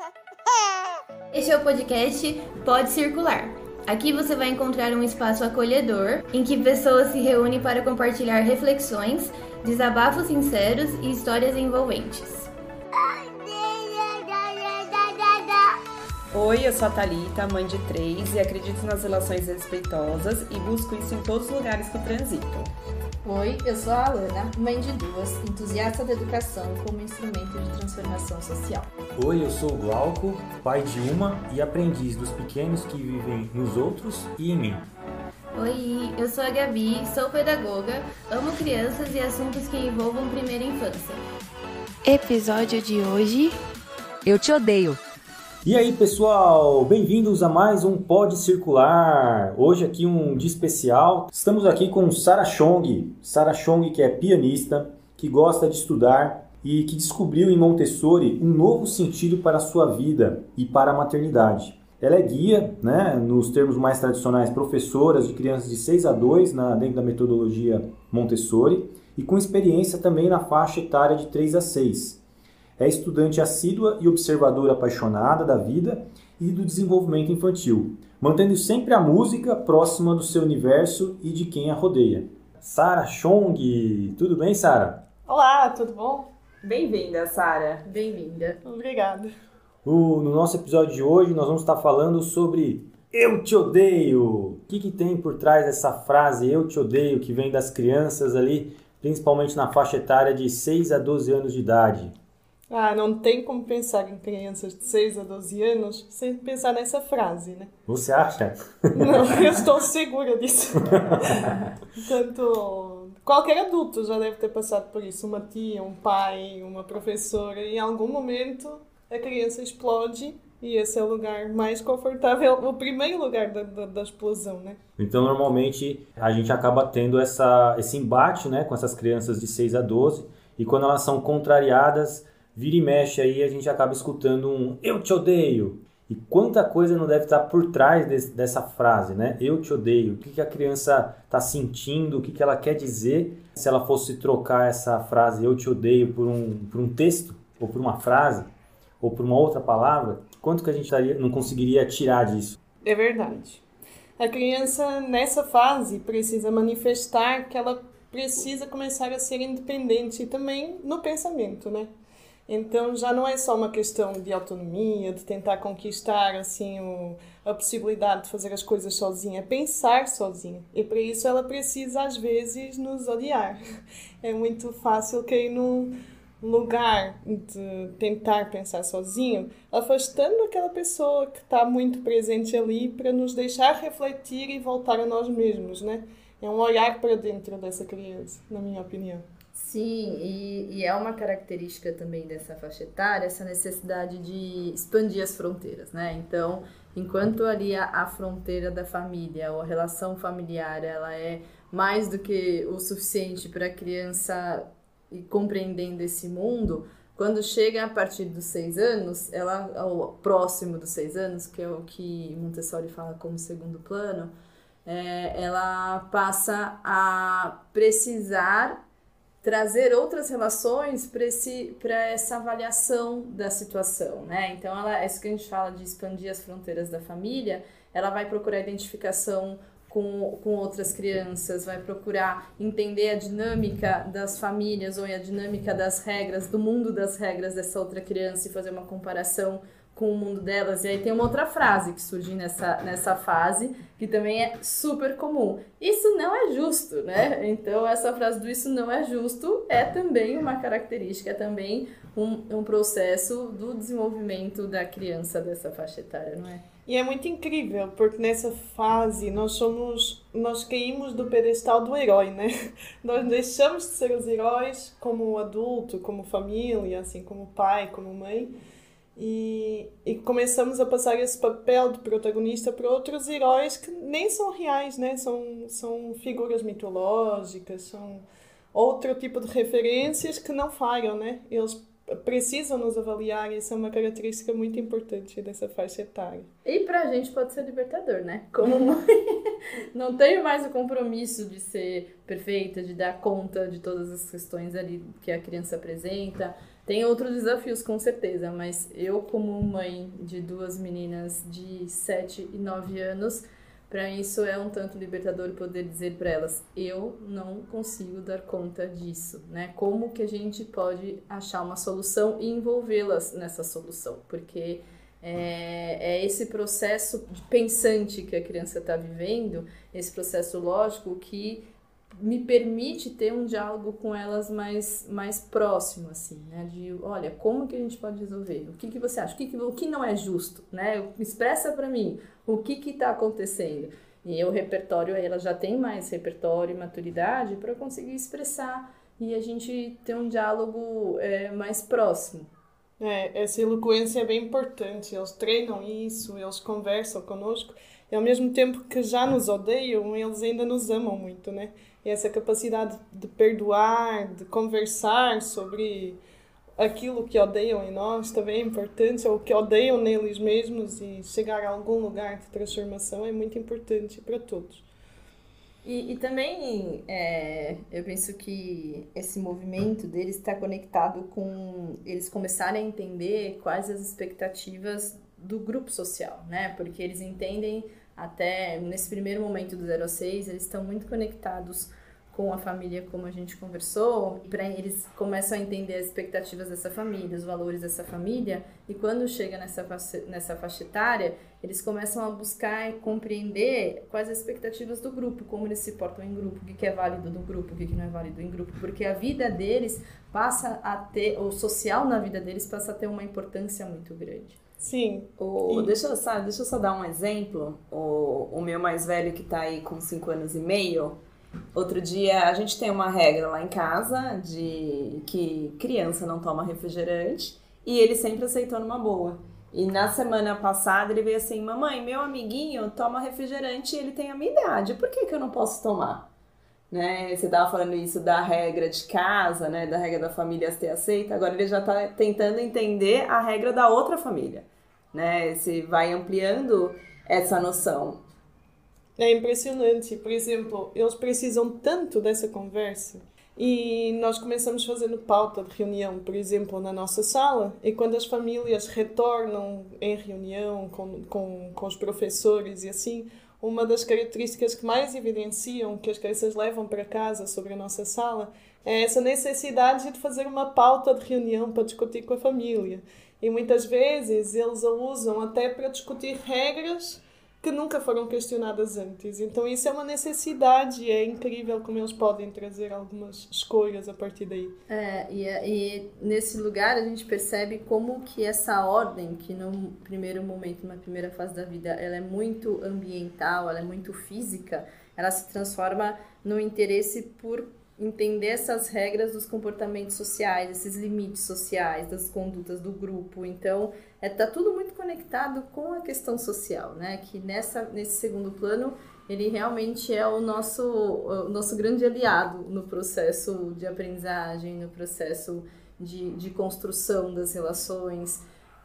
Este é o podcast Pode Circular. Aqui você vai encontrar um espaço acolhedor em que pessoas se reúnem para compartilhar reflexões, desabafos sinceros e histórias envolventes. Oi, eu sou a Thalita, mãe de três, e acredito nas relações respeitosas e busco isso em todos os lugares que transito. Oi, eu sou a Alana, mãe de duas, entusiasta da educação como instrumento de transformação social. Oi, eu sou o Glauco, pai de uma e aprendiz dos pequenos que vivem nos outros e em mim. Oi, eu sou a Gabi, sou pedagoga, amo crianças e assuntos que envolvam primeira infância. Episódio de hoje: Eu te odeio. E aí, pessoal, bem-vindos a mais um Pode Circular. Hoje aqui um dia especial. Estamos aqui com Sara Chong. Sara Chong, que é pianista, que gosta de estudar e que descobriu em Montessori um novo sentido para a sua vida e para a maternidade. Ela é guia, né, nos termos mais tradicionais, professoras de crianças de 6 a 2 na, dentro da metodologia Montessori e com experiência também na faixa etária de 3 a 6. É estudante assídua e observadora apaixonada da vida e do desenvolvimento infantil, mantendo sempre a música próxima do seu universo e de quem a rodeia. Sara Chong, tudo bem, Sara? Olá, tudo bom? Bem-vinda, Sara. Bem-vinda. Obrigada. no nosso episódio de hoje, nós vamos estar falando sobre Eu te odeio. O que, que tem por trás dessa frase Eu te odeio, que vem das crianças ali, principalmente na faixa etária de 6 a 12 anos de idade? Ah, não tem como pensar em crianças de 6 a 12 anos sem pensar nessa frase, né? Você acha? Não, eu estou segura disso. Portanto, qualquer adulto já deve ter passado por isso. Uma tia, um pai, uma professora. Em algum momento a criança explode e esse é o lugar mais confortável, o primeiro lugar da, da, da, explosão, né? Então, normalmente, a gente acaba tendo essa, esse embate né, com essas crianças de 6 a 12 e quando elas são contrariadas, vira e mexe aí, a gente acaba escutando um eu te odeio. E quanta coisa não deve estar por trás desse, dessa frase, né? Eu te odeio. O que, que a criança está sentindo, o que, que ela quer dizer se ela fosse trocar essa frase eu te odeio por um, por um texto, ou por uma frase, ou por uma outra palavra? Quanto que a gente não conseguiria tirar disso? É verdade. A criança, nessa fase, precisa manifestar que ela precisa começar a ser independente também no pensamento, né? Então já não é só uma questão de autonomia, de tentar conquistar assim o, a possibilidade de fazer as coisas sozinha, pensar sozinha. E para isso ela precisa às vezes nos odiar. É muito fácil cair num lugar de tentar pensar sozinho, afastando aquela pessoa que está muito presente ali para nos deixar refletir e voltar a nós mesmos, né? É um olhar para dentro dessa criança, na minha opinião. Sim, e, e, é uma característica também dessa faixa etária essa necessidade de expandir as fronteiras, né? Então, enquanto ali a, a fronteira da família ou a relação familiar ela é mais do que o suficiente para a criança ir compreendendo esse mundo, quando chega a partir dos seis anos, ela, ou próximo dos seis anos, que é o que Montessori fala como segundo plano, é, ela passa a precisar trazer outras relações para essa avaliação da situação, né? Então, ela, é isso que a gente fala de expandir as fronteiras da família, ela vai procurar identificação com, com outras crianças, vai procurar entender a dinâmica das famílias ou a dinâmica das regras, do mundo das regras dessa outra criança e fazer uma comparação com o mundo delas. E aí tem uma outra frase que surge nessa, nessa fase, que também é super comum. Isso não é justo, né? Então, essa frase do isso não é justo é também uma característica, é também um, um processo do desenvolvimento da criança dessa faixa etária, não é? E é muito incrível, porque nessa fase nós somos, nós caímos do pedestal do herói, né? Nós deixamos de ser os heróis como adulto, como família, assim, como pai, como mãe, e, e começamos a passar esse papel de protagonista para outros heróis que nem são reais, né? São, são figuras mitológicas, são outro tipo de referências que não falham, né? Eles precisam nos avaliar e isso é uma característica muito importante dessa faixa etária. E para a gente pode ser libertador, né? Como mãe, não tenho mais o compromisso de ser perfeita, de dar conta de todas as questões ali que a criança apresenta Tem outros desafios, com certeza, mas eu, como mãe de duas meninas de 7 e 9 anos, para isso é um tanto libertador poder dizer para elas: eu não consigo dar conta disso, né? Como que a gente pode achar uma solução e envolvê-las nessa solução? Porque é, é, esse processo pensante que a criança está vivendo, esse processo lógico que me permite ter um diálogo com elas mais, mais próximo, assim, né? De, olha, como que a gente pode resolver? O que, que você acha? O que, que, o que não é justo, né? Expressa para mim o que que está acontecendo. E o repertório, ela já tem mais repertório e maturidade para conseguir expressar e a gente ter um diálogo é, mais próximo. É, essa eloquência é bem importante. Eles treinam isso, eles conversam conosco e ao mesmo tempo que já nos odeiam, eles ainda nos amam muito, né? E essa capacidade de perdoar, de conversar sobre aquilo que odeiam em nós também é importante, ou que odeiam neles mesmos e chegar a algum lugar de transformação é muito importante para todos. E, e também é, eu penso que esse movimento deles está conectado com eles começarem a entender quais as expectativas do grupo social, né? Porque eles entendem até nesse primeiro momento do 0 a 6, eles estão muito conectados com a família, como a gente conversou, para eles começam a entender as expectativas dessa família, os valores dessa família, e quando chega nessa faixa, nessa faixa etária, eles começam a buscar e compreender quais as expectativas do grupo, como eles se portam em grupo, o que é válido no grupo, o que não é válido em grupo, porque a vida deles passa a ter, o social na vida deles passa a ter uma importância muito grande. Sim. O, e... deixa, eu, sabe, deixa eu só dar um exemplo. O, o meu mais velho, que está aí com 5 anos e meio, outro dia a gente tem uma regra lá em casa de que criança não toma refrigerante e ele sempre aceitou numa boa. E na semana passada ele veio assim: Mamãe, meu amiguinho toma refrigerante e ele tem a minha idade, por que, que eu não posso tomar? Né? Você estava falando isso da regra de casa, né? da regra da família ter aceita, agora ele já está tentando entender a regra da outra família né? Você vai ampliando essa noção. É impressionante. Por exemplo, eles precisam tanto dessa conversa. E nós começamos fazendo pauta de reunião, por exemplo, na nossa sala, e quando as famílias retornam em reunião com, com, com os professores e assim, uma das características que mais evidenciam que as crianças levam para casa sobre a nossa sala é essa necessidade de fazer uma pauta de reunião para discutir com a família. E muitas vezes eles a usam até para discutir regras que nunca foram questionadas antes. Então isso é uma necessidade e é incrível como eles podem trazer algumas escolhas a partir daí. É, e, e nesse lugar a gente percebe como que essa ordem, que no primeiro momento, na primeira fase da vida, ela é muito ambiental, ela é muito física, ela se transforma no interesse por entender essas regras dos comportamentos sociais, esses limites sociais, das condutas do grupo. Então, é tá tudo muito conectado com a questão social, né? Que nessa nesse segundo plano ele realmente é o nosso o nosso grande aliado no processo de aprendizagem, no processo de, de construção das relações.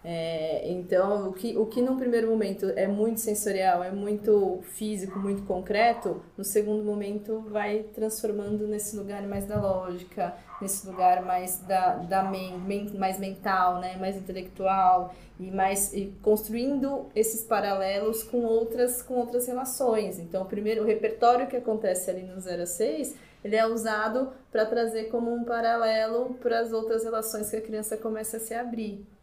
É, então, o que, o que num primeiro momento é muito sensorial, é muito físico, muito concreto, no segundo momento vai transformando nesse lugar mais da lógica, nesse lugar mais da, da men, mais mental, né, mais intelectual e mais e construindo esses paralelos com outras com outras relações. Então, o primeiro o repertório que acontece ali no 0 a 6, ele é usado para trazer como um paralelo para as outras relações que a criança começa a se abrir.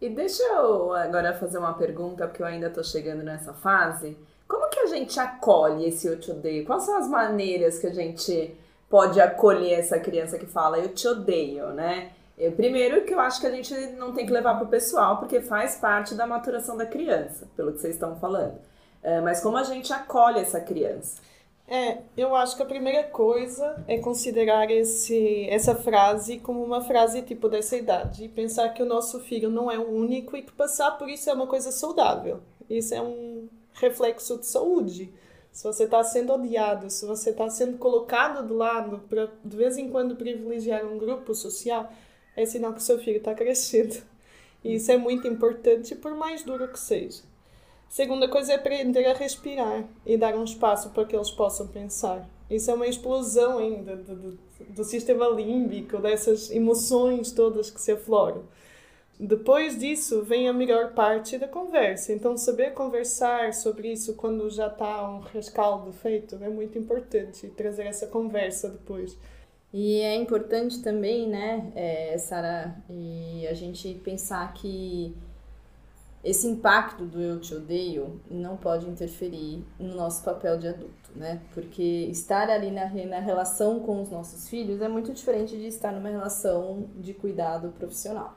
E deixa eu agora fazer uma pergunta, porque eu ainda estou chegando nessa fase. Como que a gente acolhe esse eu te odeio? Quais são as maneiras que a gente pode acolher essa criança que fala eu te odeio, né? Eu, primeiro que eu acho que a gente não tem que levar para o pessoal, porque faz parte da maturação da criança, pelo que vocês estão falando. É, mas como a gente acolhe essa criança? É, eu acho que a primeira coisa é considerar esse, essa frase como uma frase tipo dessa idade e pensar que o nosso filho não é o único e que passar por isso é uma coisa saudável. Isso é um reflexo de saúde. Se você está sendo odiado, se você está sendo colocado de lado para de vez em quando privilegiar um grupo social, é sinal que seu filho está crescendo. E isso é muito importante, por mais duro que seja. Segunda coisa é aprender a respirar e dar um espaço para que eles possam pensar. Isso é uma explosão ainda do, do, do sistema límbico, dessas emoções todas que se afloram. Depois disso vem a melhor parte da conversa. Então, saber conversar sobre isso quando já está um rescaldo feito é muito importante. Trazer essa conversa depois. E é importante também, né, é, Sara, e a gente pensar que esse impacto do eu te odeio não pode interferir no nosso papel de adulto, né? Porque estar ali na, na relação com os nossos filhos é muito diferente de estar numa relação de cuidado profissional.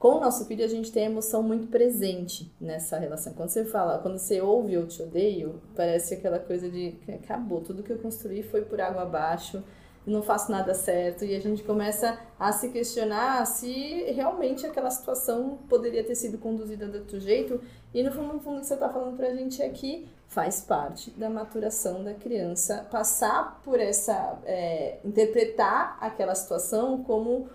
Com o nosso filho, a gente tem a emoção muito presente nessa relação. Quando você fala, quando você ouve eu te odeio, parece aquela coisa de acabou, tudo que eu construí foi por água abaixo não faço nada certo. E a gente começa a se questionar se realmente aquela situação poderia ter sido conduzida de outro jeito. E no fundo, no fundo o que você está falando para a gente aqui faz parte da maturação da criança passar por essa é, interpretar aquela situação como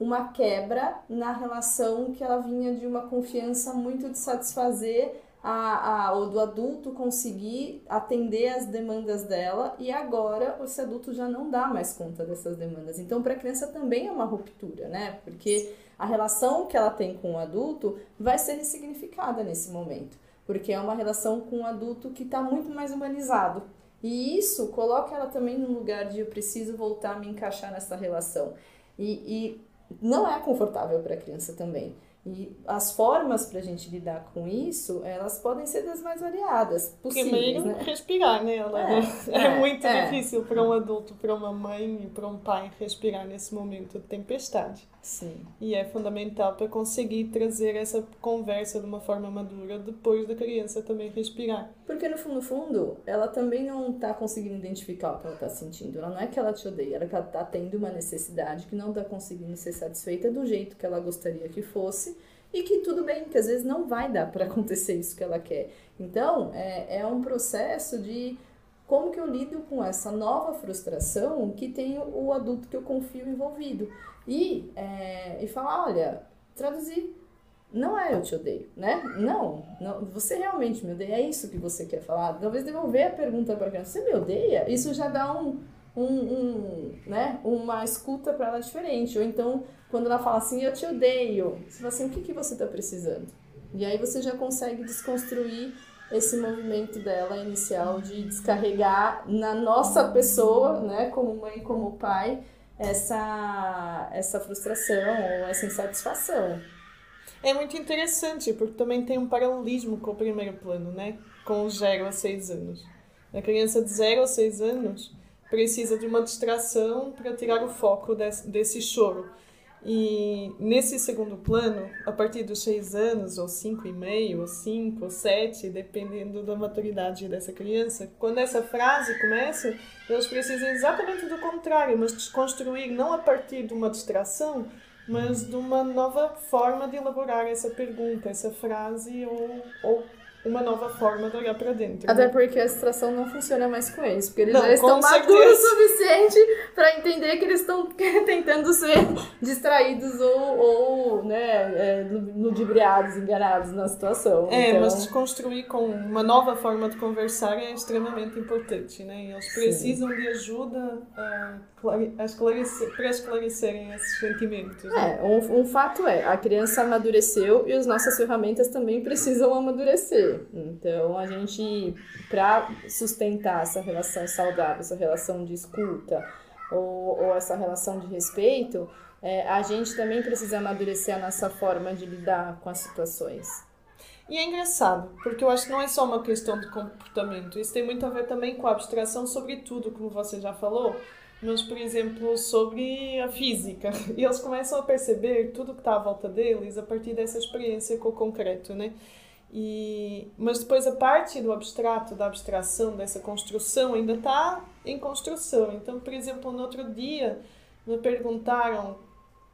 uma quebra na relação que ela vinha de uma confiança muito de satisfazer a, a, ou do adulto conseguir atender as demandas dela e agora esse adulto já não dá mais conta dessas demandas. Então, para a criança também é uma ruptura, né? Porque a relação que ela tem com o adulto vai ser ressignificada nesse momento, porque é uma relação com o adulto que está muito mais humanizado. E isso coloca ela também no lugar de eu preciso voltar a me encaixar nessa relação. E, e não é confortável para a criança também. E as formas para a gente lidar com isso, elas podem ser das mais variadas possíveis, Primeiro, né? respirar, né? É, é, é muito é. difícil para um adulto, para uma mãe e para um pai respirar nesse momento de tempestade. Sim. E é fundamental para conseguir trazer essa conversa de uma forma madura depois da criança também respirar. Porque no fundo, no fundo, ela também não está conseguindo identificar o que ela está sentindo. Ela não é que ela te odeia, ela está tendo uma necessidade que não está conseguindo ser satisfeita do jeito que ela gostaria que fosse e que tudo bem, que às vezes não vai dar para acontecer isso que ela quer. Então, é, é um processo de como que eu lido com essa nova frustração que tem o adulto que eu confio envolvido. E, é, e falar, olha, traduzir não é eu te odeio, né? Não, não, você realmente me odeia, é isso que você quer falar. Talvez devolver a pergunta para a criança, você me odeia? Isso já dá um, um, um né, uma escuta para ela diferente. Ou então, quando ela fala assim, eu te odeio, você fala assim, o que, que você está precisando? E aí você já consegue desconstruir esse movimento dela inicial de descarregar na nossa pessoa, né, como mãe, como pai, essa, essa frustração ou essa insatisfação. É muito interessante, porque também tem um paralelismo com o primeiro plano, né? Com os 0 a 6 anos. A criança de 0 a 6 anos precisa de uma distração para tirar o foco desse, desse choro. E nesse segundo plano, a partir dos seis anos, ou cinco e meio, ou cinco, ou sete, dependendo da maturidade dessa criança, quando essa frase começa, eles precisam exatamente do contrário, mas desconstruir não a partir de uma distração, mas de uma nova forma de elaborar essa pergunta, essa frase ou, ou uma nova forma de olhar para dentro. Até né? porque a distração não funciona mais com eles, porque eles Não, já estão maduros o suficiente para entender que eles estão tentando ser distraídos ou, ou né, é, ludibriados, enganados na situação. É, então, mas desconstruir com uma nova forma de conversar é extremamente importante, né? E Eles precisam de ajuda a clare- a esclarecer, para esclarecerem esses sentimentos. né? É, um, um fato é, a criança amadureceu e as nossas ferramentas também precisam amadurecer. Então, a gente, para sustentar essa relação saudável, essa relação de escuta ou, ou essa relação de respeito, é, a gente também precisa amadurecer a nossa forma de lidar com as situações. E é engraçado, porque eu acho que não é só uma questão de comportamento, isso tem muito a ver também com a abstração sobre tudo, como você já falou, mas, por exemplo, sobre a física. E eles começam a perceber tudo que está à volta deles a partir dessa experiência com o concreto, né? E, mas depois a parte do abstrato, da abstração, dessa construção, ainda está em construção. Então, por exemplo, no outro dia me perguntaram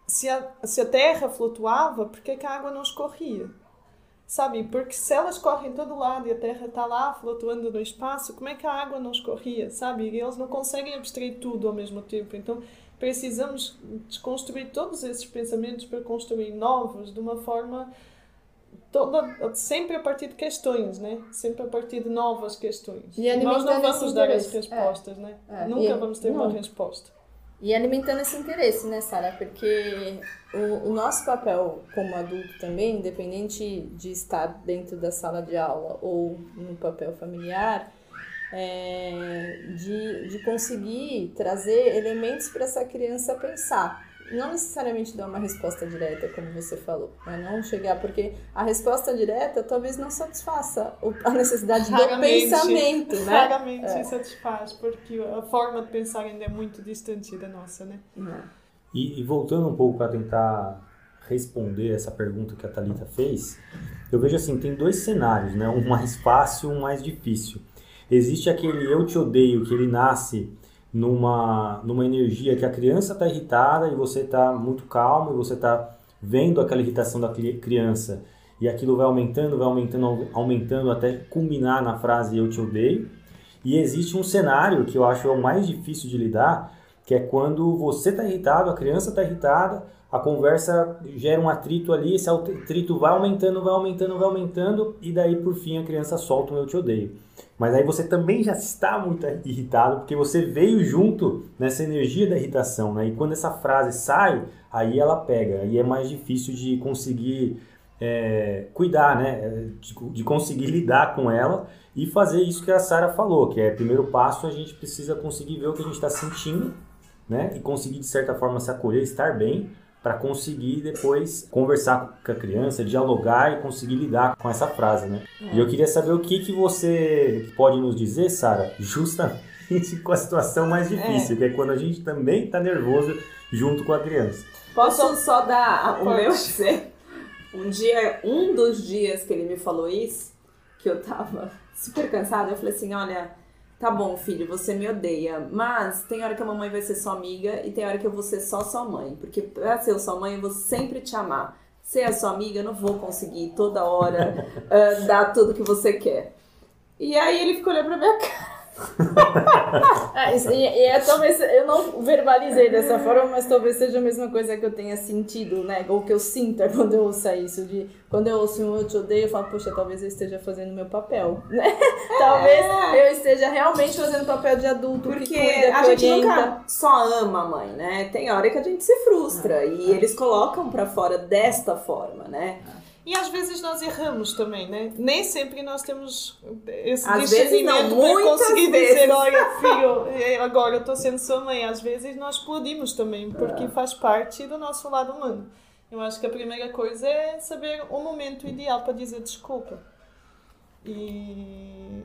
se a, se a terra flutuava, por que que a água não escorria? Sabe? Porque se elas correm todo lado e a Terra está lá flutuando no espaço, como é que a água não escorria? Sabe? E eles não conseguem abstrair tudo ao mesmo tempo. Então precisamos desconstruir todos esses pensamentos para construir novos de uma forma toda, sempre a partir de questões, né? Sempre a partir de novas questões. E Nós não vamos dar as interesse. respostas, né? É. Nunca E- vamos ter uma não. resposta. E alimentando esse interesse, né, Sara? Porque o, o nosso papel como adulto também, independente de estar dentro da sala de aula ou no papel familiar, é de, de conseguir trazer elementos para essa criança pensar. Não necessariamente dar uma resposta direta, como você falou. Né? Não chegar, porque a resposta direta talvez não satisfaça a necessidade do Raramente. pensamento, né? Raramente É. satisfaz, porque a forma de pensar ainda é muito distante da nossa, né? E, e voltando um pouco para tentar responder essa pergunta que a Talita fez, eu vejo assim, tem dois cenários, né? Um mais fácil e um mais difícil. Existe aquele eu te odeio que ele nasce numa numa energia que a criança está irritada e você está muito calmo e você está vendo aquela irritação da cri- criança e aquilo vai aumentando, vai aumentando, aumentando até culminar na frase eu te odeio. E existe um cenário que eu acho é o mais difícil de lidar, que é quando você está irritado, a criança está irritada, a conversa gera um atrito ali, esse atrito vai aumentando, vai aumentando, vai aumentando, e daí por fim a criança solta um eu te odeio. Mas aí você também já está muito irritado, porque você veio junto nessa energia da irritação, né? E quando essa frase sai, aí ela pega, aí é mais difícil de conseguir é, cuidar, né? De, de conseguir lidar com ela e fazer isso que a Sara falou, que é primeiro passo a gente precisa conseguir ver o que a gente está sentindo, né? E conseguir de certa forma se acolher, estar bem, para conseguir depois conversar com a criança, dialogar e conseguir lidar com essa frase, né? E eu queria saber o que que você pode nos dizer, Sara, justamente com a situação mais difícil, que é quando a gente também está nervoso junto com a criança. Posso só dar o Pode. meu dizer? Um dia, um dos dias que ele me falou isso, que eu tava super cansada, eu falei assim, olha, tá bom, filho, você me odeia, mas tem hora que a mamãe vai ser sua amiga e tem hora que eu vou ser só sua mãe, porque pra ser sua mãe eu vou sempre te amar. Ser a sua amiga, eu não vou conseguir toda hora ah, dar tudo que você quer. E aí ele ficou olhando pra minha cara. É, e, é, talvez eu não verbalizei dessa forma, mas talvez seja a mesma coisa que eu tenha sentido, né? Ou que eu sinta quando eu ouço isso. De, quando eu ouço um eu te odeio, eu falo, poxa, talvez eu esteja fazendo meu papel, né? Talvez eu esteja realmente fazendo papel de adulto Porque que cuida, a que gente orienta. nunca só ama a mãe, né? Tem hora que a gente se frustra e eles colocam pra fora desta forma, né? E às vezes nós erramos também, né? Nem sempre nós temos esse Às discernimento para conseguir vezes. dizer, olha, filho, eh, agora eu estou sendo sua mãe. Às vezes nós explodimos também, porque faz parte do nosso lado humano. Eu acho que a primeira coisa é saber o momento ideal para dizer desculpa. E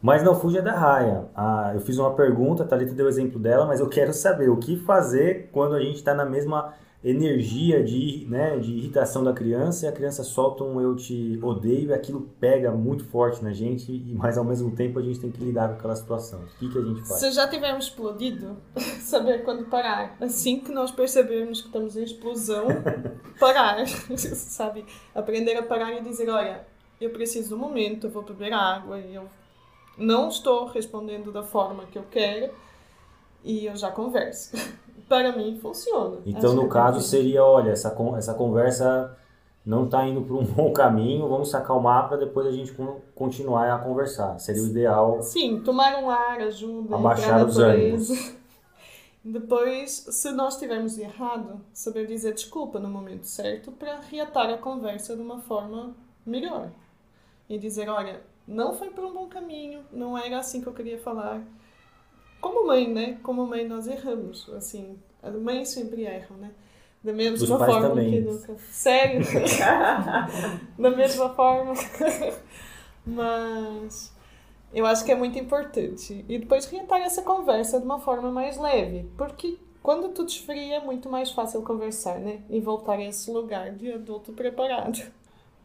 Mas não fuja da raia. Ah, eu fiz uma pergunta, a Thalita deu o exemplo dela, mas eu quero saber o que fazer quando a gente está na mesma energia de, né, de irritação da criança e a criança solta um eu te odeio e aquilo pega muito forte na gente, e mas ao mesmo tempo a gente tem que lidar com aquela situação. O que, que a gente faz? se já tivermos explodido, saber quando parar. Assim que nós percebermos que estamos em explosão, parar. Sabe? Aprender a parar e dizer: olha, eu preciso um momento, eu vou beber água e eu não estou respondendo da forma que eu quero e eu já converso. Para mim funciona. Então, no que caso, é seria, olha, essa, essa conversa não está indo para um bom caminho, vamos se acalmar para depois a gente con- continuar a conversar. Seria o ideal. Sim, tomar um ar ajuda, Abaixar os natureza. Depois, se nós tivermos errado, saber dizer desculpa no momento certo para reatar a conversa de uma forma melhor. E dizer, olha, não foi por um bom caminho, não era assim que eu queria falar. Como mãe, né? Como mãe nós erramos, assim, as mães sempre erram, né? Da mesma Os forma que nunca. Sério? da mesma forma. Mas eu acho que é muito importante. E depois reatar essa conversa de uma forma mais leve. Porque quando tudo esfria é muito mais fácil conversar, né? E voltar a esse lugar de adulto preparado.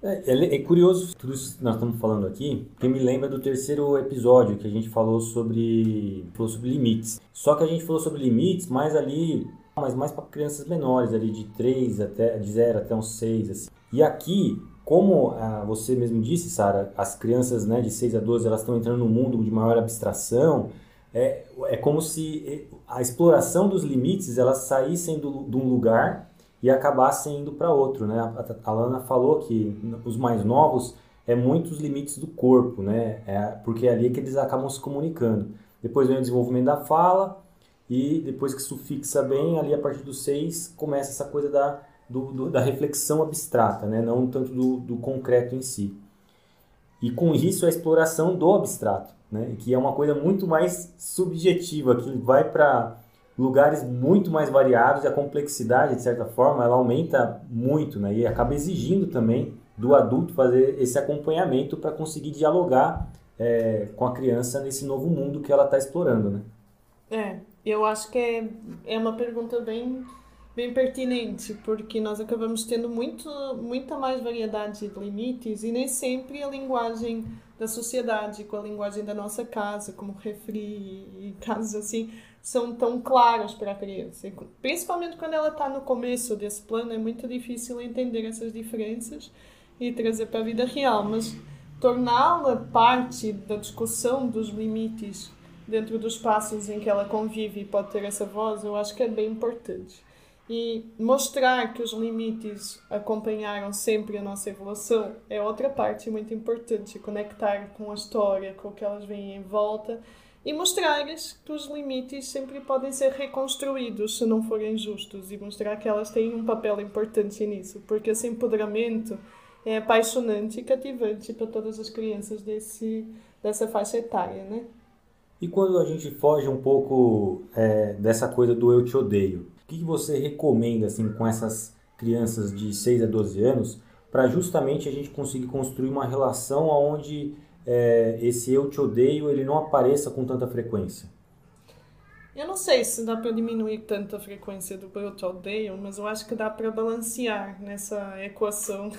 É, é- é curioso tudo isso que nós estamos falando aqui, porque me lembra do terceiro episódio que a gente falou sobre, falou sobre limites. Só que a gente falou sobre limites, mais ali, mas mais para crianças menores, ali de 3 até de 0 até uns 6 assim. E aqui, como ah, você mesmo disse, Sara, as crianças, né, de 6 a 12, elas estão entrando num mundo de maior abstração, é, é como se a exploração dos limites elas saíssem do, de um lugar e acabassem indo para outro, né? A, a Lana falou que os mais novos é muito os limites do corpo, né? É, porque é ali que eles acabam se comunicando. Depois vem o desenvolvimento da fala e depois que isso fixa bem, ali a partir dos seis começa essa coisa da, do, do, da reflexão abstrata, né? Não tanto do, do concreto em si. E com isso a exploração do abstrato, né? Que é uma coisa muito mais subjetiva, que vai para lugares muito mais variados e a complexidade, de certa forma, ela aumenta muito, né? E acaba exigindo também do adulto fazer esse acompanhamento para conseguir dialogar é, com a criança nesse novo mundo que ela está explorando, né? É, eu acho que é, é uma pergunta bem, bem pertinente, porque nós acabamos tendo muito, muita mais variedade de limites e nem sempre a linguagem da sociedade, com a linguagem da nossa casa, como refri e casos assim, são tão claros para a criança. Principalmente quando ela está no começo desse plano, é muito difícil entender essas diferenças e trazer para a vida real, mas torná-la parte da discussão dos limites dentro dos espaços em que ela convive e pode ter essa voz, eu acho que é bem importante. E mostrar que os limites acompanharam sempre a nossa evolução é outra parte muito importante. Conectar com a história, com o que elas veem em volta e mostrar-lhes que os limites sempre podem ser reconstruídos se não forem justos e mostrar que elas têm um papel importante nisso, porque esse empoderamento é apaixonante e cativante para todas as crianças desse, dessa faixa etária, né? E quando a gente foge um pouco é, dessa coisa do eu te odeio, o que você recomenda assim com essas crianças de 6 a 12 anos para justamente a gente conseguir construir uma relação onde é, esse eu te odeio ele não apareça com tanta frequência? Eu não sei se dá para diminuir tanto a frequência do eu te odeio, mas eu acho que dá para balancear nessa equação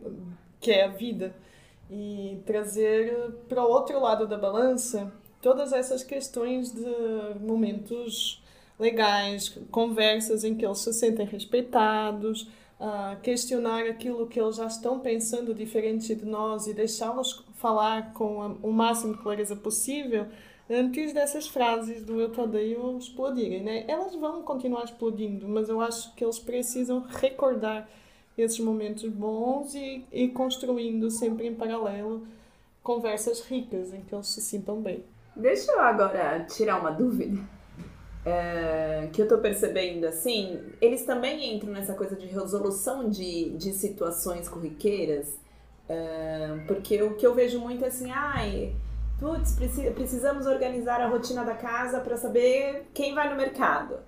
que é a vida e trazer para o outro lado da balança todas essas questões de momentos legais, conversas em que eles se sentem respeitados, uh, questionar aquilo que eles já estão pensando diferente de nós e deixá-los falar com a, o máximo de clareza possível antes dessas frases do eu te odeio explodirem, né? Elas vão continuar explodindo, mas eu acho que eles precisam recordar esses momentos bons e ir construindo sempre em paralelo conversas ricas em que eles se sintam bem. Deixa eu agora tirar uma dúvida. É, que eu tô percebendo assim, eles também entram nessa coisa de resolução de, de situações corriqueiras, porque o que eu vejo muito é assim, ai, putz, precisamos organizar a rotina da casa para saber quem vai no mercado.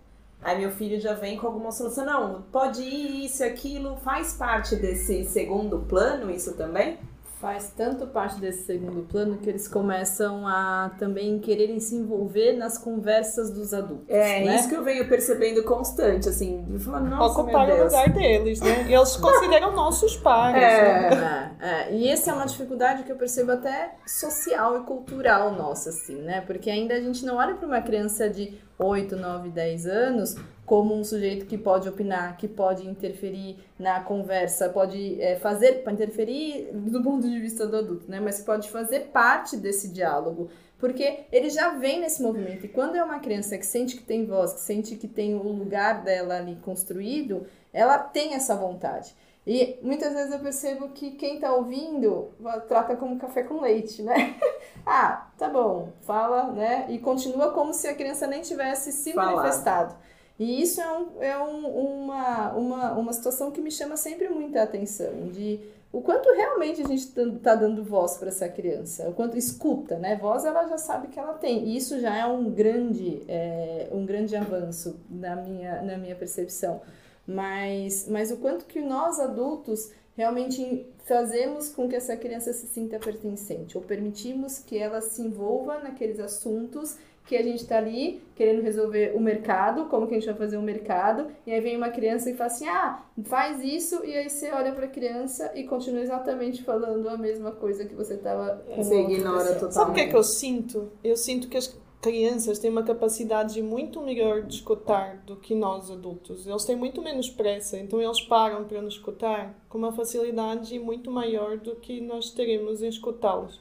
Aí meu filho já vem com alguma solução. Não, pode ir, isso, aquilo. Faz parte desse segundo plano, isso também? Faz tanto parte desse segundo plano que eles começam a também quererem se envolver nas conversas dos adultos. É, né? isso que eu venho percebendo constante, assim, falando, nossa, Ocupar o lugar deles, né? E eles consideram nossos pais. É. Né? É, é. E essa é uma dificuldade que eu percebo até social e cultural nossa, assim, né? Porque ainda a gente não olha para uma criança de 8, 9, 10 anos como um sujeito que pode opinar, que pode interferir na conversa, pode é, fazer, para interferir do ponto de vista do adulto, né? Mas pode fazer parte desse diálogo, porque ele já vem nesse movimento. E quando é uma criança que sente que tem voz, que sente que tem o lugar dela ali construído, ela tem essa vontade. E muitas vezes eu percebo que quem está ouvindo trata como café com leite, né? ah, tá bom, fala, né? E continua como se a criança nem tivesse se Falar. manifestado. E isso é, um, é um, uma, uma, uma situação que me chama sempre muita atenção, de o quanto realmente a gente está dando voz para essa criança, o quanto escuta, né? Voz ela já sabe que ela tem, e isso já é um grande, é, um grande avanço na minha, na minha percepção. Mas, mas o quanto que nós adultos realmente fazemos com que essa criança se sinta pertencente, ou permitimos que ela se envolva naqueles assuntos que a gente está ali querendo resolver o mercado, como que a gente vai fazer o mercado, e aí vem uma criança e fala assim, ah, faz isso, e aí você olha para a criança e continua exatamente falando a mesma coisa que você estava Você ignora totalmente. Sabe o que é que eu sinto? Eu sinto que as crianças têm uma capacidade muito melhor de escutar do que nós adultos. Eles têm muito menos pressa, então eles param para nos escutar com uma facilidade muito maior do que nós teremos em escutá-los.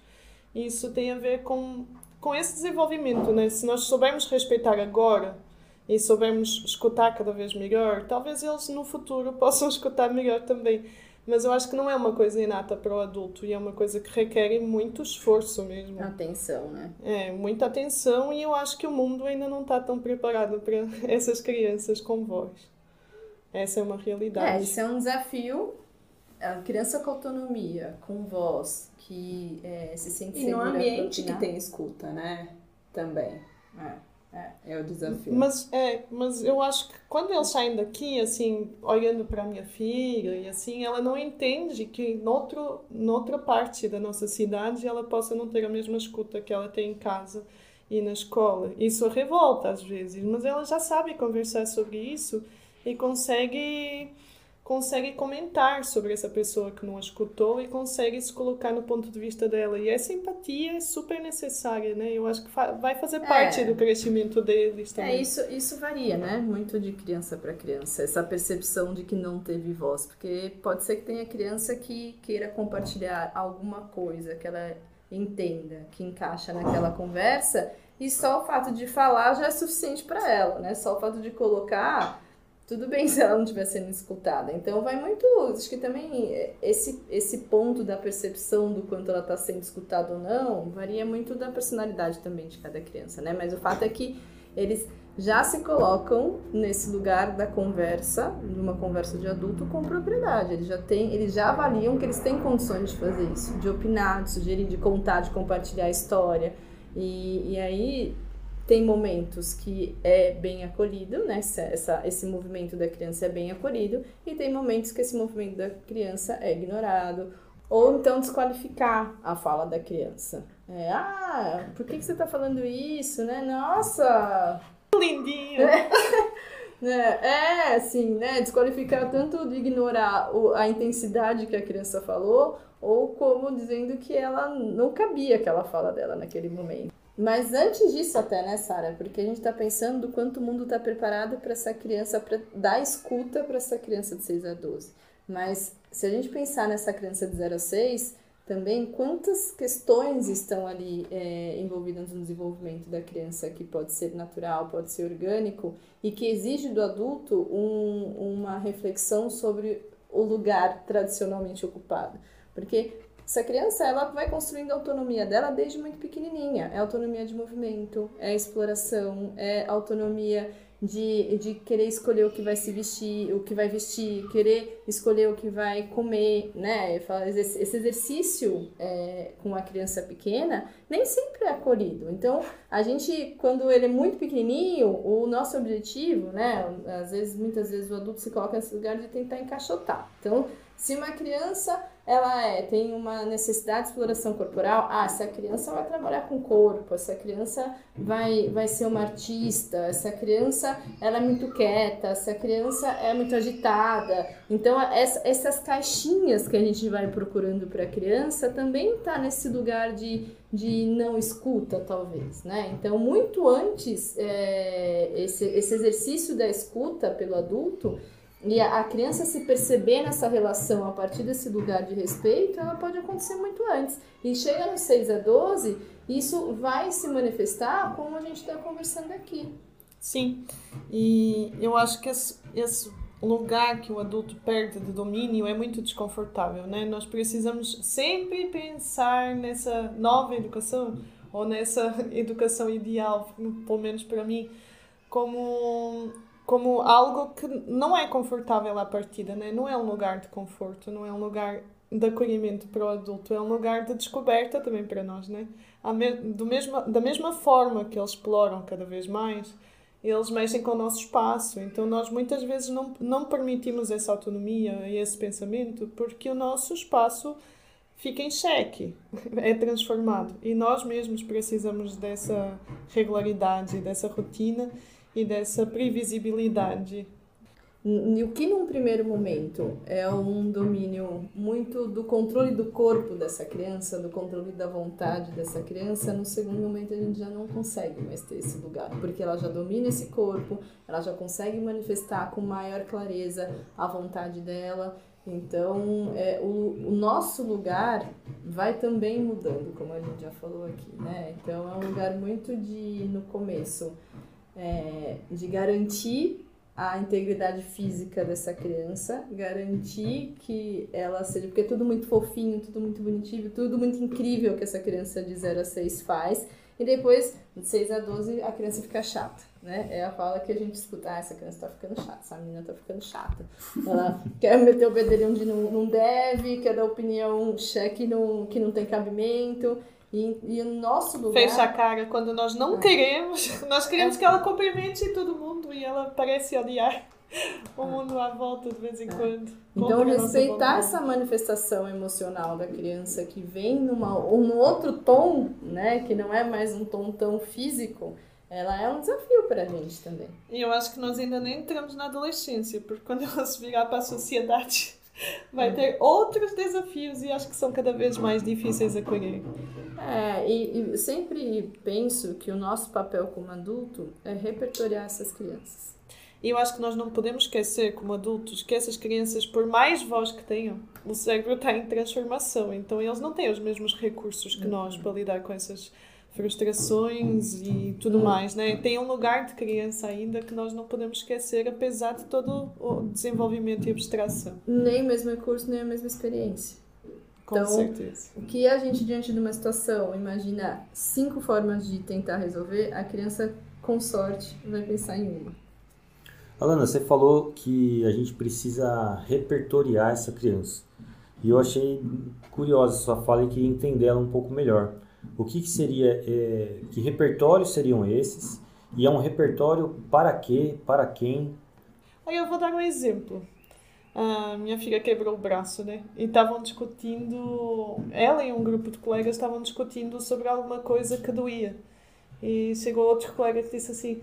Isso tem a ver com com esse desenvolvimento, né? Se nós soubermos respeitar agora, e soubermos escutar cada vez melhor, talvez eles no futuro possam escutar melhor também. Mas eu acho que não é uma coisa inata para o adulto e é uma coisa que requer muito esforço mesmo. Atenção, né? É, muita atenção e eu acho que o mundo ainda não está tão preparado para essas crianças com voz. Essa é uma realidade. É, isso é um desafio. A criança com autonomia, com voz, que é, se sente E segura no pra ambiente que tem escuta, né? Também. É. É o desafio. Mas, é, mas eu acho que quando eles saem daqui, assim, olhando para a minha filha e assim, ela não entende que noutro, noutra parte da nossa cidade ela possa não ter a mesma escuta que ela tem em casa e na escola. Isso a revolta às vezes, mas ela já sabe conversar sobre isso e consegue consegue comentar sobre essa pessoa que não a escutou e consegue se colocar no ponto de vista dela. E essa empatia é super necessária, né? Eu acho que fa- vai fazer parte do crescimento deles também. É, isso, isso varia, né? Muito de criança para criança, essa percepção de que não teve voz. Porque pode ser que tenha criança que queira compartilhar alguma coisa que ela entenda, que encaixa naquela conversa, e só o fato de falar já é suficiente para ela, né? Só o fato de colocar, tudo bem se ela não estiver sendo escutada. Então vai muito, acho que também é, esse, esse ponto da percepção do quanto ela está sendo escutada ou não, varia muito da personalidade também de cada criança, né? Mas o fato é que eles já se colocam nesse lugar da conversa, numa conversa de adulto com propriedade. Eles já têm, eles já avaliam que eles têm condições de fazer isso, de opinar, de sugerir, de contar, de compartilhar a história. E, e aí tem momentos que é bem acolhido, né? Essa, essa- esse movimento da criança é bem acolhido, e tem momentos que esse movimento da criança é ignorado, ou então desqualificar a fala da criança. É, ah, por que, que você tá falando isso, né? Nossa, Lindinho! né? É, assim, né? Desqualificar tanto de ignorar o- a intensidade que a criança falou, ou como dizendo que ela não cabia aquela fala dela naquele momento. Mas antes disso até, né, Sara? Porque a gente tá pensando do quanto o mundo tá preparado para essa criança, para dar escuta para essa criança de 6 a 12. Mas se a gente pensar nessa criança de 0 a 6, também quantas questões estão ali é, envolvidas no desenvolvimento da criança que pode ser natural, pode ser orgânico e que exige do adulto um- uma reflexão sobre o lugar tradicionalmente ocupado. Porque essa criança ela vai construindo a autonomia dela desde muito pequenininha. É autonomia de movimento, é exploração, é autonomia de, de querer escolher o que vai se vestir, o que vai vestir, querer escolher o que vai comer, né? Esse exercício é, com a criança pequena nem sempre é acolhido. Então, a gente, quando ele é muito pequenininho, o nosso objetivo, né? Às vezes, muitas vezes o adulto se coloca nesse lugar de tentar encaixotar. Então, se uma criança ela é, tem uma necessidade de exploração corporal, ah, essa criança vai trabalhar com o corpo, essa criança vai, vai ser uma artista, essa criança ela é muito quieta, essa criança é muito agitada. Então, essa, essas caixinhas que a gente vai procurando para a criança também está nesse lugar de, de não escuta, talvez, né? Então, muito antes, é, esse, esse exercício da escuta pelo adulto, e a, criança se perceber nessa relação a partir desse lugar de respeito, ela pode acontecer muito antes. E chega no 6 a 12, isso vai se manifestar como a gente está conversando aqui. Sim, e eu acho que esse, esse lugar que o adulto perde de domínio é muito desconfortável, né? Nós precisamos sempre pensar nessa nova educação, ou nessa educação ideal, pelo menos para mim, como, como algo que não é confortável à partida, né? Não é um lugar de conforto, não é um lugar de acolhimento para o adulto, é um lugar de descoberta também para nós, né? Do da mesma forma que eles exploram cada vez mais, eles mexem com o nosso espaço. Então, nós muitas vezes não, não permitimos essa autonomia e esse pensamento porque o nosso espaço fica em xeque, é transformado. E nós mesmos precisamos dessa regularidade, dessa rotina e dessa previsibilidade. O que num primeiro momento é um domínio muito do controle do corpo dessa criança, do controle da vontade dessa criança, no segundo momento a gente já não consegue mais ter esse lugar, porque ela já domina esse corpo, ela já consegue manifestar com maior clareza a vontade dela. Então, é, o, o nosso lugar vai também mudando, como a gente já falou aqui, né? Então, é um lugar muito de, no começo, é, de garantir a integridade física dessa criança, garantir que ela seja. Porque é tudo muito fofinho, tudo muito bonitinho, tudo muito incrível que essa criança de 0 a 6 faz. E depois, de 6 a 12, a criança fica chata, né? É a fala que a gente escuta, ah, essa criança tá ficando chata, essa menina tá ficando chata. Ela quer meter o bedelho onde não, não deve, quer dar opinião cheque no, que não tem cabimento. E, e o nosso lugar... Fecha a cara quando nós não é. queremos. Nós queremos é. que ela cumprimente todo mundo e ela parece odiar o mundo à volta de vez em é. quando. Então, respeitar essa manifestação emocional da criança que vem numa, num outro tom, né, que não é mais um tom tão físico, ela é um desafio para a gente também. E eu acho que nós ainda nem entramos na adolescência, porque quando ela se virar para a sociedade, vai ter outros desafios e acho que são cada vez mais difíceis a colher. É, e, e sempre penso que o nosso papel como adulto é repertoriar essas crianças. E eu acho que nós não podemos esquecer, como adultos, que essas crianças, por mais voz que tenham, o cérebro está em transformação. Então eles não têm os mesmos recursos que nós para lidar com essas frustrações e tudo mais, né? Tem um lugar de criança ainda que nós não podemos esquecer, apesar de todo o desenvolvimento e abstração. Nem o mesmo recurso, nem a mesma experiência. Com então, certeza. O que a gente, diante de uma situação, imagina cinco formas de tentar resolver, a criança, com sorte, vai pensar em uma. Alana, você falou que a gente precisa repertoriar essa criança. E eu achei curiosa sua fala e queria entender ela um pouco melhor. O que, que seria, é, que repertórios seriam esses? E é um repertório para quê? Para quem? Aí eu vou dar um exemplo. A minha filha quebrou o braço, né? E estavam discutindo, ela e um grupo de colegas estavam discutindo sobre alguma coisa que doía. E chegou outro colega que disse assim: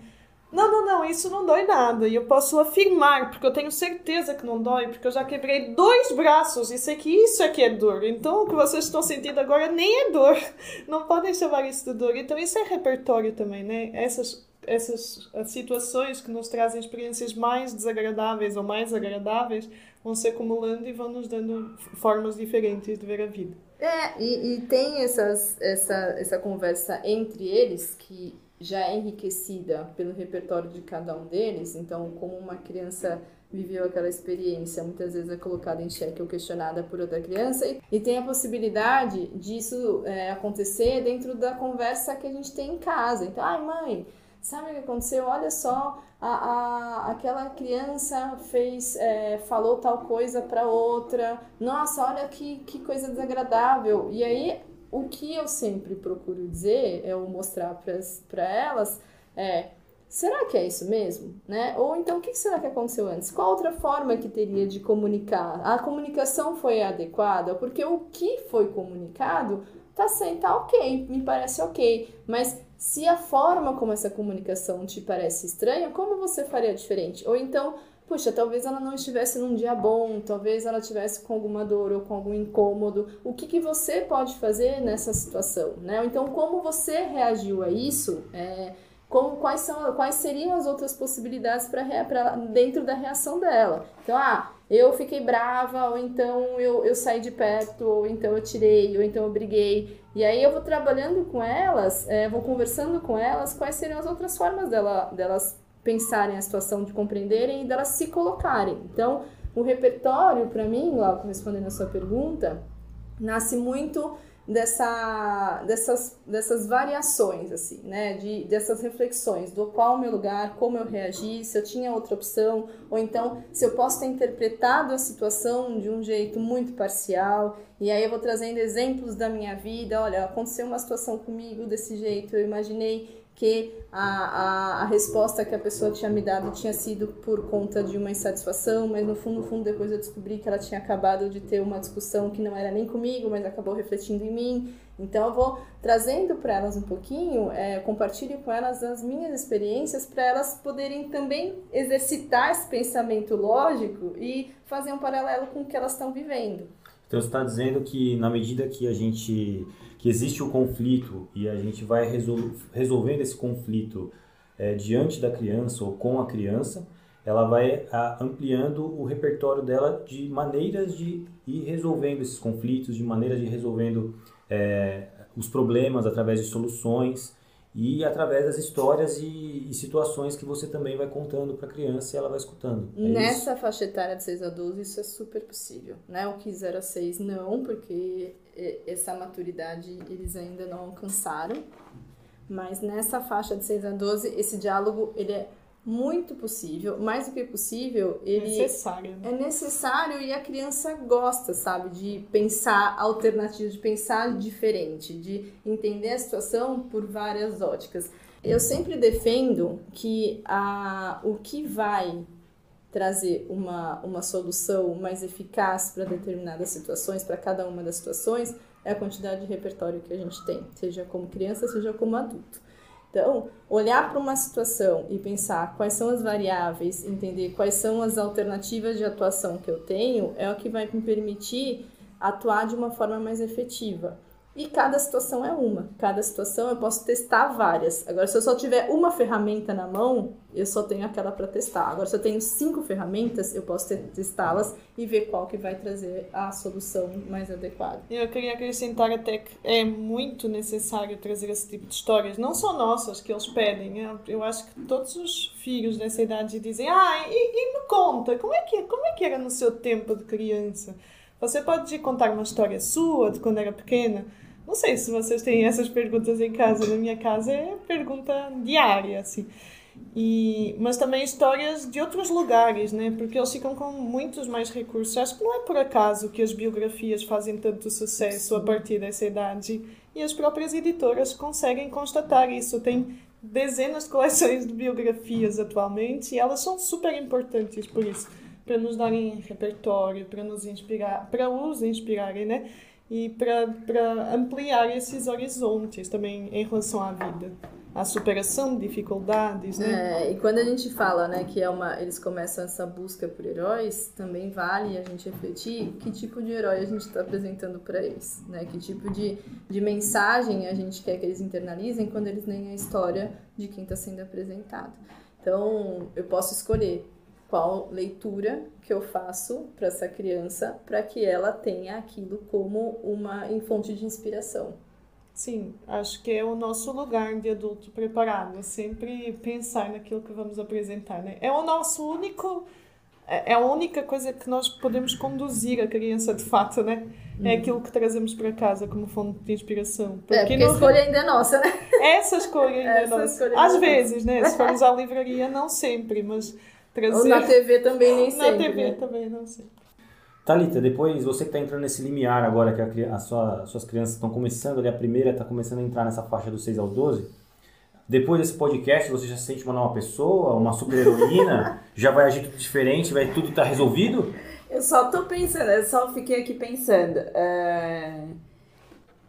não, não, não, isso não dói nada. E eu posso afirmar, porque eu tenho certeza que não dói, porque eu já quebrei dois braços e sei que isso é que é dor. Então o que vocês estão sentindo agora nem é dor. Não podem chamar isso de dor. Então isso é repertório também, né? Essas, essas situações que nos trazem experiências mais desagradáveis ou mais agradáveis vão se acumulando e vão nos dando formas diferentes de ver a vida. É, e, e tem essas, essa, essa conversa entre eles que já é enriquecida pelo repertório de cada um deles, então como uma criança viveu aquela experiência, muitas vezes é colocada em xeque ou questionada por outra criança, e tem a possibilidade disso é, acontecer dentro da conversa que a gente tem em casa. Então, ai mãe, sabe o que aconteceu? Olha só, a, a, aquela criança fez, é, falou tal coisa para outra, nossa, olha que, que coisa desagradável. E aí o que eu sempre procuro dizer, é mostrar para elas, é será que é isso mesmo? Né? Ou então, o que será que aconteceu antes? Qual outra forma que teria de comunicar? A comunicação foi adequada? Porque o que foi comunicado tá, sendo, tá ok, me parece ok, mas se a forma como essa comunicação te parece estranha, como você faria diferente? Ou então, puxa, talvez ela não estivesse num dia bom, talvez ela estivesse com alguma dor ou com algum incômodo. O que, que você pode fazer nessa situação, né? Então, como você reagiu a isso? É, como, quais, são, quais seriam as outras possibilidades para dentro da reação dela? Então, ah, eu fiquei brava, ou então eu, eu saí de perto, ou então eu tirei, ou então eu briguei. E aí eu vou trabalhando com elas, é, vou conversando com elas, quais seriam as outras formas dela, delas pensarem a situação, de compreenderem e delas se colocarem. Então, o repertório, para mim, lá respondendo a sua pergunta, nasce muito dessa, dessas, dessas variações, assim, né? De, dessas reflexões do qual o meu lugar, como eu reagi, se eu tinha outra opção, ou então se eu posso ter interpretado a situação de um jeito muito parcial, e aí eu vou trazendo exemplos da minha vida, olha, aconteceu uma situação comigo desse jeito, eu imaginei que a, a, a, resposta que a pessoa tinha me dado tinha sido por conta de uma insatisfação, mas no fundo, no fundo, depois eu descobri que ela tinha acabado de ter uma discussão que não era nem comigo, mas acabou refletindo em mim. Então eu vou trazendo para elas um pouquinho, é, compartilho com elas as minhas experiências para elas poderem também exercitar esse pensamento lógico e fazer um paralelo com o que elas estão vivendo. Então está dizendo que na medida que a gente que existe o conflito e a gente vai resol resolvendo esse conflito é, diante da criança ou com a criança, ela vai a, ampliando o repertório dela de maneiras de ir resolvendo esses conflitos, de maneiras de ir resolvendo é, os problemas através de soluções. E através das histórias e, e situações que você também vai contando para a criança e ela vai escutando. É Nessa isso? faixa etária de 6 a 12, isso é super possível. Né? O que 0 a 6 não, porque essa maturidade eles ainda não alcançaram. Mas nessa faixa de 6 a 12, esse diálogo ele é muito possível, mais do que possível, ele necessário. Né? é necessário e a criança gosta, sabe, de pensar alternativo, de pensar diferente, de entender a situação por várias óticas. Eu sempre defendo que a, o que vai trazer uma, uma solução mais eficaz para determinadas situações, para cada uma das situações, é a quantidade de repertório que a gente tem, seja como criança, seja como adulto. Então, olhar para uma situação e pensar quais são as variáveis, entender quais são as alternativas de atuação que eu tenho, é o que vai me permitir atuar de uma forma mais efetiva. E cada situação é uma. Cada situação eu posso testar várias. Agora, se eu só tiver uma ferramenta na mão, eu só tenho aquela para testar. Agora, se eu tenho cinco ferramentas, eu posso testá-las e ver qual que vai trazer a solução mais adequada. Eu queria acrescentar até que é muito necessário trazer esse tipo de histórias, não só nossas que eles pedem. Eu acho que todos os filhos dessa idade dizem: "Ah, e, e me conta, como é que como é que era no seu tempo de criança?" Você pode contar uma história sua de quando era pequena não sei se vocês têm essas perguntas em casa. Na minha casa é pergunta diária, assim. E, mas também histórias de outros lugares, né? Porque eles ficam com muitos mais recursos. Acho que não é por acaso que as biografias fazem tanto sucesso a partir dessa idade. E as próprias editoras conseguem constatar isso. Tem dezenas de coleções de biografias atualmente e elas são super importantes por isso. Para nos darem repertório, para nos inspirar, para os inspirarem, né? E para ampliar esses horizontes também em relação à vida a superação de dificuldades, né? É, e quando a gente fala, né, que é uma, eles começam essa busca por heróis, também vale a gente refletir que tipo de herói a gente está apresentando para eles, né? Que tipo de, de mensagem a gente quer que eles internalizem quando eles leem a história de quem está sendo apresentado. Então, eu posso escolher qual leitura que eu faço para essa criança para que ela tenha aquilo como uma fonte de inspiração. Sim, acho que é o nosso lugar de adulto preparado, sempre pensar naquilo que vamos apresentar, né? É o nosso único é, é a única coisa que nós podemos conduzir a criança de fato, né? É uhum. aquilo que trazemos para casa como fonte de inspiração. Porque, é, porque a escolha ainda é nossa, né? Essa escolha ainda é nossa. Às vezes, né? Se formos à livraria, não sempre, mas trazer. Ou na TV também nem sempre. Na TV né? também não sempre. Thalita, depois você que está entrando nesse limiar agora, que a, a sua, as suas crianças estão começando ali, a primeira está começando a entrar nessa faixa dos 6 aos 12. Depois desse podcast, você já se sente uma nova pessoa, uma super heroína, já vai agir tudo diferente, vai tudo estar tá resolvido? Eu só tô pensando, eu só fiquei aqui pensando. Uh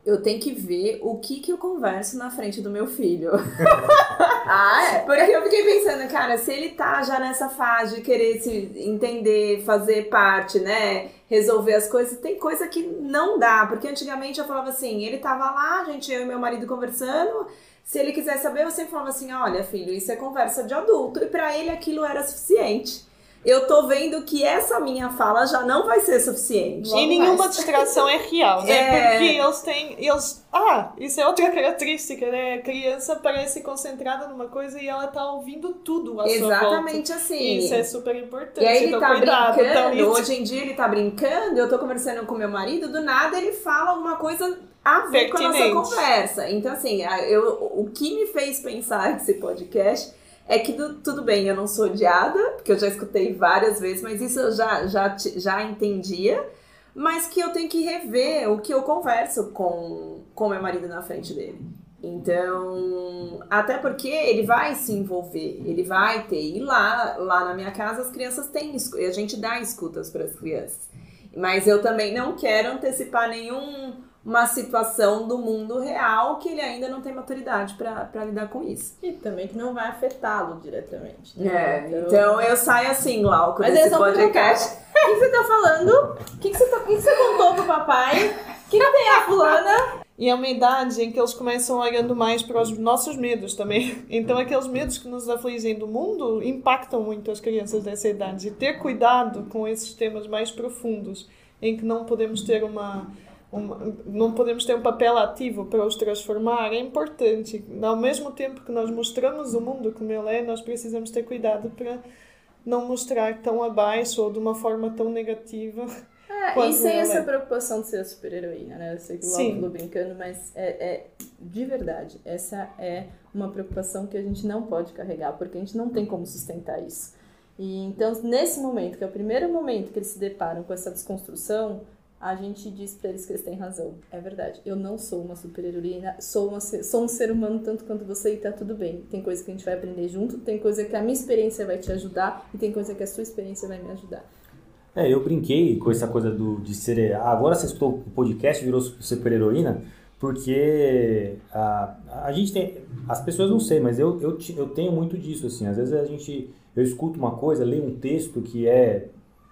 eu tenho que ver o que que eu converso na frente do meu filho. ah, é? Porque eu fiquei pensando, cara, se ele tá já nessa fase de querer se entender, fazer parte, né, resolver as coisas, tem coisa que não dá, porque antigamente eu falava assim, ele tava lá, gente, eu e meu marido conversando, se ele quiser saber, eu sempre falava assim, olha, filho, isso é conversa de adulto, e para ele aquilo era suficiente eu tô vendo que essa minha fala já não vai ser suficiente. E nenhuma mais. distração é real, né? É... Porque eles têm. Eles, ah, isso é outra característica, né? A criança parece concentrada numa coisa e ela tá ouvindo tudo à Exatamente assim. Isso é super importante. E aí ele então, tá cuidado, brincando, tá hoje em dia ele tá brincando, eu tô conversando com meu marido, do nada ele fala alguma coisa a ver Pertinente. com a nossa conversa. Então, assim, eu, o que me fez pensar esse podcast é que do, tudo bem, eu não sou odiada, porque eu já escutei várias vezes, mas isso eu já, já, já entendia. Mas que eu tenho que rever o que eu converso com, com meu marido na frente dele. Então, até porque ele vai se envolver, ele vai ter. E lá, lá na minha casa as crianças têm, a gente dá escutas para as crianças. Mas eu também não quero antecipar nenhum uma situação do mundo real que ele ainda não tem maturidade para lidar com isso. E também que não vai afetá-lo diretamente. Né? É, então... então... eu saio assim, Glauco, Mas desse podcast. O que, você tá falando? O que, você tá... que, que você contou pro papai? O que, que tem a fulana? E é uma idade em que eles começam olhando mais para os nossos medos também. Então, aqueles medos que nos afligem do mundo impactam muito as crianças dessa idade. E ter cuidado com esses temas mais profundos, em que não podemos ter uma um, não podemos ter um papel ativo para os transformar, é importante. Ao mesmo tempo que nós mostramos o mundo como ele é, nós precisamos ter cuidado para não mostrar tão abaixo ou de uma forma tão negativa. É, e sem essa é. preocupação de ser a super-heroína, né? Eu sei que o Sim. falou brincando, mas é, é de verdade, essa é uma preocupação que a gente não pode carregar, porque a gente não tem como sustentar isso. E então, nesse momento, que é o primeiro momento que eles se deparam com essa desconstrução, a gente diz para eles que eles têm razão. É verdade. Eu não sou uma super-heroína, sou, uma, sou um ser humano tanto quanto você e tá tudo bem. Tem coisa que a gente vai aprender junto, tem coisa que a minha experiência vai te ajudar e tem coisa que a sua experiência vai me ajudar. É, eu brinquei com essa coisa do, de ser. Ah, agora você escutou o podcast virou super-heroína, porque a, a gente tem. As pessoas não sei, mas eu, eu, eu tenho muito disso, assim. Às vezes a gente. Eu escuto uma coisa, leio um texto que é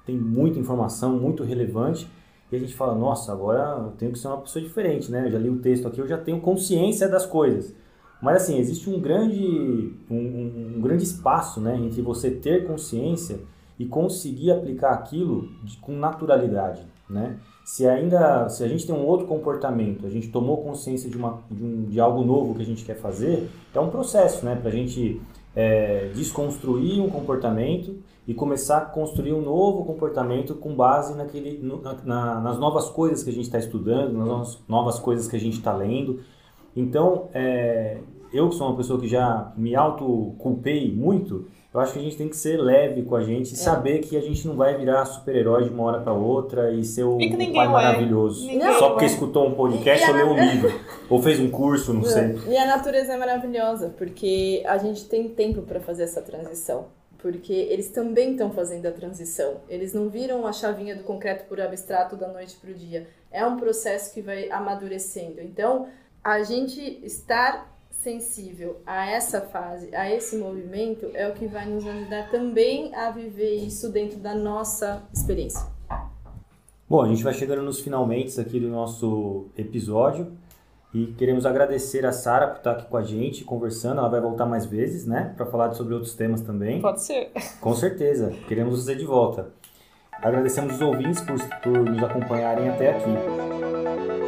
tem muita informação, muito relevante e a gente fala, nossa, agora eu tenho que ser uma pessoa diferente, né? Eu já li o texto aqui, eu já tenho consciência das coisas. Mas assim, existe um grande, um, um grande espaço né, entre você ter consciência e conseguir aplicar aquilo de, com naturalidade, né? Se ainda, se a gente tem um outro comportamento, a gente tomou consciência de, uma, de, um, de algo novo que a gente quer fazer, é um processo, né? Para a gente é, desconstruir um comportamento e começar a construir um novo comportamento com base naquele, na, na, nas novas coisas que a gente está estudando, nas novas, novas coisas que a gente está lendo. Então, é, eu que sou uma pessoa que já me auto-culpei muito, eu acho que a gente tem que ser leve com a gente e é. saber que a gente não vai virar super-herói de uma hora para outra e ser o, o pai maravilhoso. Só porque escutou um podcast ou leu um livro. ou fez um curso, não, não sei. E a natureza é maravilhosa, porque a gente tem tempo para fazer essa transição porque eles também estão fazendo a transição. Eles não viram a chavinha do concreto por abstrato da noite para o dia. É um processo que vai amadurecendo. Então, a gente estar sensível a essa fase, a esse movimento, é o que vai nos ajudar também a viver isso dentro da nossa experiência. Bom, a gente vai chegando nos finalmente aqui do nosso episódio. E queremos agradecer a Sara por estar aqui com a gente, conversando. Ela vai voltar mais vezes, né? Para falar sobre outros temas também. Pode ser. Com certeza. Queremos você de volta. Agradecemos os ouvintes por, por nos acompanharem até aqui.